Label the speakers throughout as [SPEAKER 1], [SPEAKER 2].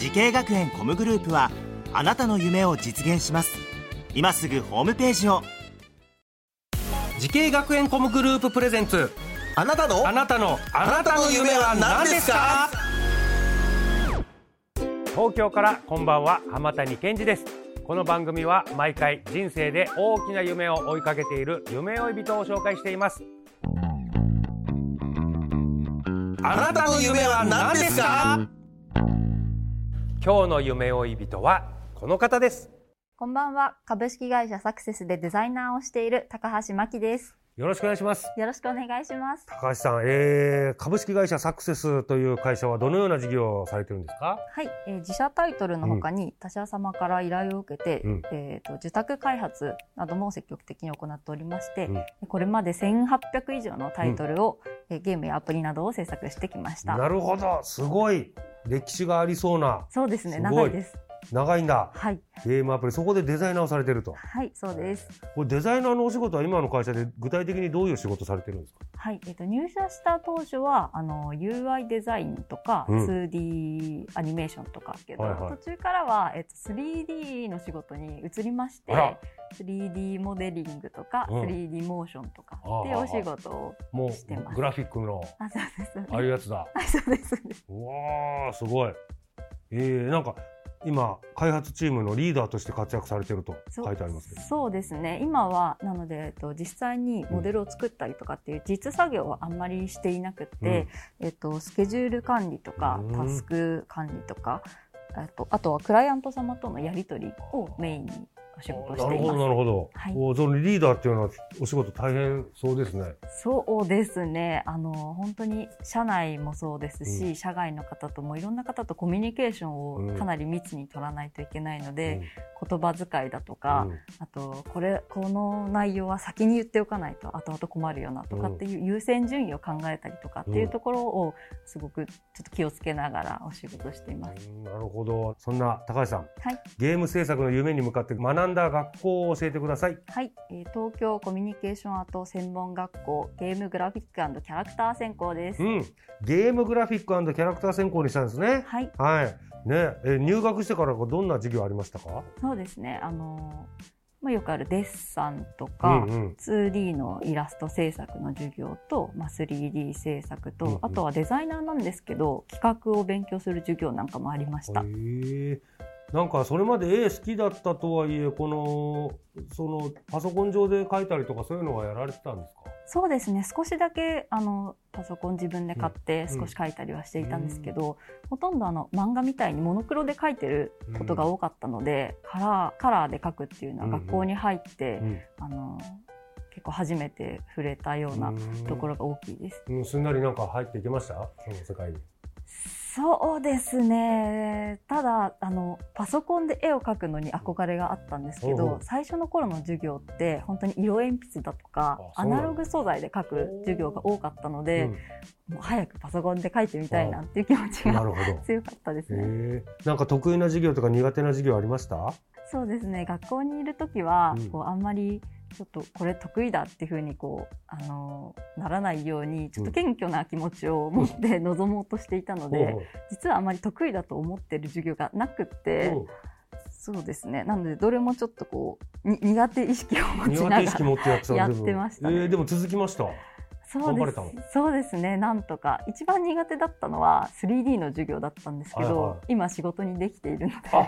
[SPEAKER 1] 滋慶学園 COM グループはあなたの夢を実現します。今すぐホームページを。
[SPEAKER 2] 滋慶学園 COM グループ presents。
[SPEAKER 3] あなたの？
[SPEAKER 2] あなたの。あ
[SPEAKER 3] なたの夢は何ですか？
[SPEAKER 2] 東京からこんばんは浜谷健司です。この番組は毎回人生で大きな夢を追いかけている夢追い人を紹介しています。
[SPEAKER 3] あなたの夢は何ですか？
[SPEAKER 2] 今日の夢追い人はこの方です。
[SPEAKER 4] こんばんは。株式会社サクセスでデザイナーをしている高橋真希です。
[SPEAKER 2] よろしくお願いします。
[SPEAKER 4] よろしくお願いします。
[SPEAKER 2] 高橋さん、えー、株式会社サクセスという会社はどのような事業をされてるんですか？
[SPEAKER 4] はい、えー自社タイトルの他に他社様から依頼を受けて、
[SPEAKER 2] うん。
[SPEAKER 4] えーと受託開発なども積極的に行っておりまして、
[SPEAKER 2] うん。
[SPEAKER 4] これまで1800以上のタイトルを、えーゲームやアプリなどを制作してきました。
[SPEAKER 2] なるほど。すごい歴史がありそうな
[SPEAKER 4] そうですね、長いです。
[SPEAKER 2] 長いんだ。
[SPEAKER 4] はい、
[SPEAKER 2] ゲームアプリ。そこでデザイナーをされてると。
[SPEAKER 4] はい、そうです。
[SPEAKER 2] これデザイナーのお仕事は今の会社で具体的にどういう仕事されてるんですか？
[SPEAKER 4] はい、えっ、と入社した当初はあの UI デザインとか、
[SPEAKER 2] うん。
[SPEAKER 4] 2D アニメーションとかけど、
[SPEAKER 2] はいはい。
[SPEAKER 4] 途中からはえっ、と 3D の仕事に移りまして
[SPEAKER 2] あら、
[SPEAKER 4] 3D モデリングとか、
[SPEAKER 2] うん。
[SPEAKER 4] 3D モーションとか
[SPEAKER 2] ああ
[SPEAKER 4] っていうお仕事を
[SPEAKER 2] も
[SPEAKER 4] してます。
[SPEAKER 2] うグラフィックの
[SPEAKER 4] あそうです。
[SPEAKER 2] ああいうやつだ。
[SPEAKER 4] はいそうです。そう
[SPEAKER 2] わーすごい。えー、なんか今開発チームのリーダーとして活躍されてると書いてあります
[SPEAKER 4] そうですね。今はなので、えっと、実際にモデルを作ったりとかっていう実作業はあんまりしていなくて、えっと、スケジュール管理とか
[SPEAKER 2] うん。
[SPEAKER 4] タスク管理とかあとあとはクライアント様とのやり取りをメインにお仕事をし
[SPEAKER 2] なるほど
[SPEAKER 4] ています。
[SPEAKER 2] なるほど、
[SPEAKER 4] はい。
[SPEAKER 2] おそのリーダーっていうのはお仕事大変そうですね。
[SPEAKER 4] そうですね。あの本当に社内もそうですし、
[SPEAKER 2] うん。
[SPEAKER 4] 社外の方ともいろんな方とコミュニケーション
[SPEAKER 2] うん。
[SPEAKER 4] をかなり密に取らないといけないので、
[SPEAKER 2] うん。
[SPEAKER 4] 言葉遣いだとか、
[SPEAKER 2] うん。
[SPEAKER 4] あとこれこの内容は先に言っておかないと後々困るよなとかっていう優先順位を考えたりとかっていうところをすごくちょっと気をつけながらお仕事しています。
[SPEAKER 2] うんなるほど。そんな高橋さん。
[SPEAKER 4] はい、
[SPEAKER 2] ゲーム制作の夢に向かって学んだ学校を教えてください。
[SPEAKER 4] はい、えー東京コミュニケーションアート専門学校ゲームグラフィックキャラクター専攻です。
[SPEAKER 2] うん。ゲームグラフィックキャラクター専攻にしたんですね。
[SPEAKER 4] はい、
[SPEAKER 2] はい。ね。え入学してからどんな授業ありましたか？
[SPEAKER 4] そうですね。あのーまあ、よくあるデッサンとか、
[SPEAKER 2] うんうん。
[SPEAKER 4] 2D のイラスト制作の授業と、まあ、3D 制作と、
[SPEAKER 2] うんうん。
[SPEAKER 4] あとはデザイナーなんですけど企画を勉強する授業なんかもありました。
[SPEAKER 2] なんかそれまで絵好きだったとはいえこのそのパソコン上で描いたりとかそういうのはやられてたんですか？
[SPEAKER 4] そうですね。少しだけあのパソコン自分で買って
[SPEAKER 2] うん
[SPEAKER 4] 少し書いたりはしていたんですけど、ほとんどあの漫画みたいにモノクロで書いてることが多かったので、カラーカラーで書くっていうのは
[SPEAKER 2] うんうん。
[SPEAKER 4] 学校に入って、
[SPEAKER 2] うん。
[SPEAKER 4] あの結構初めて触れたようなところが大きいです。
[SPEAKER 2] うん。すんなりなんか入っていけました？その世界に
[SPEAKER 4] そうですね。ただあのパソコンで絵を描くのに憧れがあったんですけど最初の頃の授業って本当に色鉛筆だとかアナログ素材で描く授業が多かったので、もう早くパソコンで描いてみたいなっていう気持ちが強かったですね。
[SPEAKER 2] なんか得意な授業とか苦手な授業ありました？
[SPEAKER 4] そうですね。学校にいる時は、
[SPEAKER 2] うん。
[SPEAKER 4] こうあんまりちょっとこれ得意だっていうふうにこうあのならないようにちょっと謙虚な気持ちを持って臨もうとしていたので、実はあまり得意だと思ってる授業がなくって、
[SPEAKER 2] う。ん
[SPEAKER 4] そうですね。なのでどれもちょっとこうに苦手意識を持ち
[SPEAKER 2] 苦
[SPEAKER 4] ながら
[SPEAKER 2] やって
[SPEAKER 4] ましたね。
[SPEAKER 2] えーでも続きました
[SPEAKER 4] そうです。そうですね。なんとか。一番苦手だったのは 3D の授業だったんですけど、
[SPEAKER 2] はいはい。
[SPEAKER 4] 今仕事にできているので。
[SPEAKER 2] あ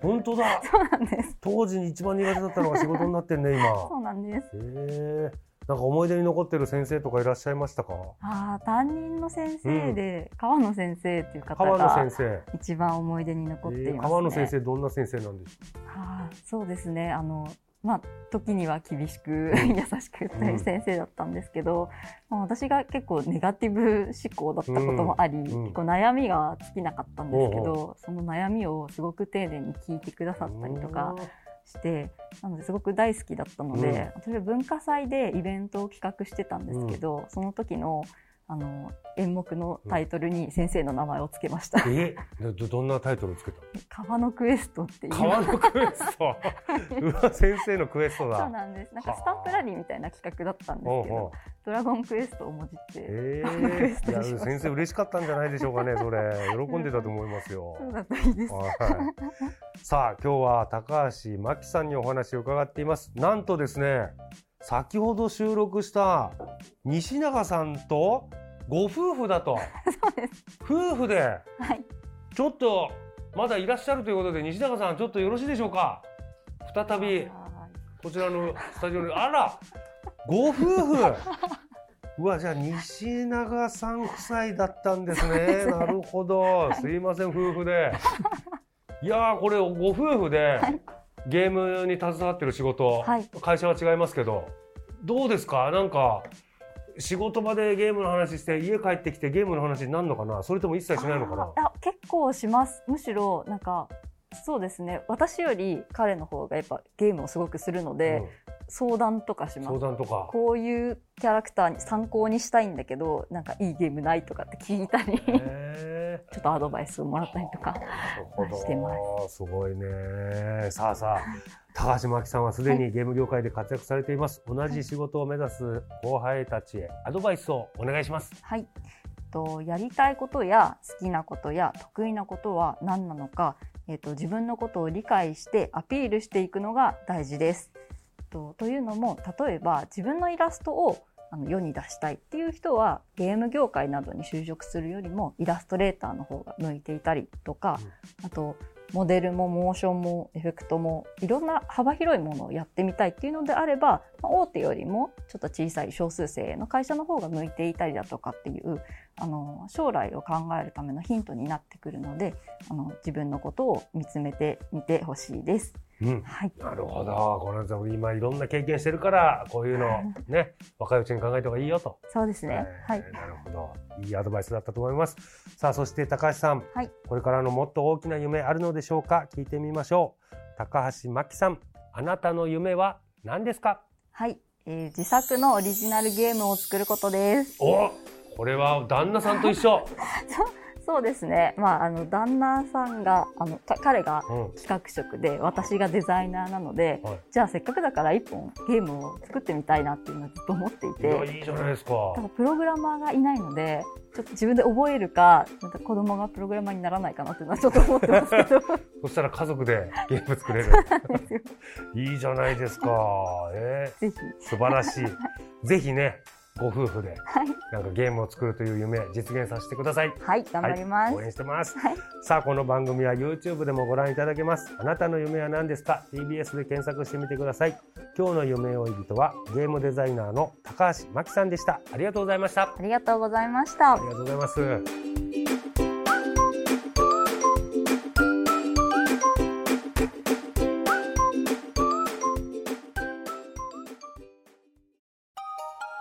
[SPEAKER 2] 本当だ。
[SPEAKER 4] そうなんです。
[SPEAKER 2] 当時に一番苦手だったのが仕事になってんね今。
[SPEAKER 4] そうなんです。
[SPEAKER 2] へえ。なんか思い出に残ってる先生とかいらっしゃいましたか？
[SPEAKER 4] ああ担任の先生で、川野先生っていう方が
[SPEAKER 2] 先生。
[SPEAKER 4] 一番思い出に残っていますね、
[SPEAKER 2] えー川野先生どんな先生なんでしょ
[SPEAKER 4] あーそうですね。あのまあ、時には厳しく優しく言ったり先生だったんですけど、まあ、私が結構ネガティブ思考だったこともあり、
[SPEAKER 2] うん。
[SPEAKER 4] 結構悩みが尽きなかったんですけど、その悩みをすごく丁寧に聞いてくださったりとかして、なのですごく大好きだったので、私は文化祭でイベントを企画してたんですけど、その時のあの演目のタイトルに先生の名前をつけました。
[SPEAKER 2] えどどんなタイトルをつけた
[SPEAKER 4] 川のクエストっていう。
[SPEAKER 2] 川のクエスト？うわ先生のクエスト
[SPEAKER 4] そう
[SPEAKER 2] だ
[SPEAKER 4] なんです。なんかスタンプラリーみたいな企画だったんですけどドラゴンクエストをもじって、
[SPEAKER 2] え。
[SPEAKER 4] 川のクエス
[SPEAKER 2] ー、先生嬉しかったんじゃないでしょうかねそれ。喜んでたと思いますよ。
[SPEAKER 4] そうだといいです。
[SPEAKER 2] はい、さあ今日は高橋真希さんにお話を伺っています。なんとですね先ほど収録した西永さんとご夫婦だと。
[SPEAKER 4] そうです。
[SPEAKER 2] 夫婦で。
[SPEAKER 4] はい。
[SPEAKER 2] ちょっとまだいらっしゃるということで西永さんちょっとよろしいでしょうか？再び
[SPEAKER 4] は
[SPEAKER 2] こちらのスタジオに。あらご夫婦。うわじゃあ西永さん夫妻だったんですね。なるほど。すいません夫婦で。いやーこれご夫婦でゲームに携わってる仕事、
[SPEAKER 4] はい。
[SPEAKER 2] 会社は違いますけど。どうですか？なんか仕事場でゲームの話して家帰ってきてゲームの話になるのかな？それとも一切しないのかな？
[SPEAKER 4] あ結構します。むしろなんかそうですね。私より彼の方がやっぱゲームをすごくするので、相談とかします。
[SPEAKER 2] 談とか
[SPEAKER 4] こういうキャラクターに参考にしたいんだけど、なんかいいゲームないとかって聞いたり、ちょっとアドバイスをもらったりとか。してます
[SPEAKER 2] ごいね。さあさあ、高橋真希さんはすでにゲーム業界で活躍されています。同じ仕事を目指す後輩たちへアドバイスをお願いします。
[SPEAKER 4] はい。とやりたいことや好きなことや得意なことは何なのか、えっと自分のことを理解してアピールしていくのが大事です。とというのも例えば自分のイラストをあの世に出したいっていう人はゲーム業界などに就職するよりもイラストレーターの方が向いていたりとか、あとモデルもモーションもエフェクトもいろんな幅広いものをやってみたいっていうのであれば、まあ大手よりもちょっと小さい少数生の会社の方が向いていたりだとかっていうあの将来を考えるためのヒントになってくるのであの自分のことを見つめてみてほしいです。
[SPEAKER 2] うん。
[SPEAKER 4] はい、
[SPEAKER 2] なるほど。この人今いろんな経験してるから、こういうのね、若いうちに考えた方がいいよと。
[SPEAKER 4] そうですね。はい
[SPEAKER 2] えーなるほど。いいアドバイスだったと思います。さあ、そして高橋さん。
[SPEAKER 4] はい
[SPEAKER 2] これからのもっと大きな夢あるのでしょうか？聞いてみましょう。高橋真希さん、あなたの夢は何ですか？
[SPEAKER 4] はい、えー自作のオリジナルゲームを作ることです。
[SPEAKER 2] おこれは旦那さんと一緒。
[SPEAKER 4] そうですね。まああの旦那さんがあのか彼が
[SPEAKER 2] うん。
[SPEAKER 4] 企画職で私がデザイナーなので、
[SPEAKER 2] はい
[SPEAKER 4] じゃあせっかくだから一本ゲームを作ってみたいなっていうのをずっと思っていて。
[SPEAKER 2] いいじゃないですか。
[SPEAKER 4] ただプログラマーがいないのでちょっと自分で覚えるかなんか子供がプログラマーにならないかなっていうのはちょっと思ってますけど
[SPEAKER 2] そしたら家族でゲーム作れる。いいじゃないですか。え
[SPEAKER 4] ぜひ
[SPEAKER 2] ー、素晴らしい。ぜひね、ご夫婦で
[SPEAKER 4] はい、
[SPEAKER 2] なんかゲームを作るという夢実現させてください。
[SPEAKER 4] はい、頑張ります、
[SPEAKER 2] はい応援してます。
[SPEAKER 4] はい。
[SPEAKER 2] さあこの番組は YouTube でもご覧いただけます。あなたの夢は何ですか？TBS で検索してみてください。今日の夢追い人はゲームデザイナーの高橋真希さんでした。ありがとうございました。あ
[SPEAKER 4] ありがとうございました。
[SPEAKER 2] りがとうございます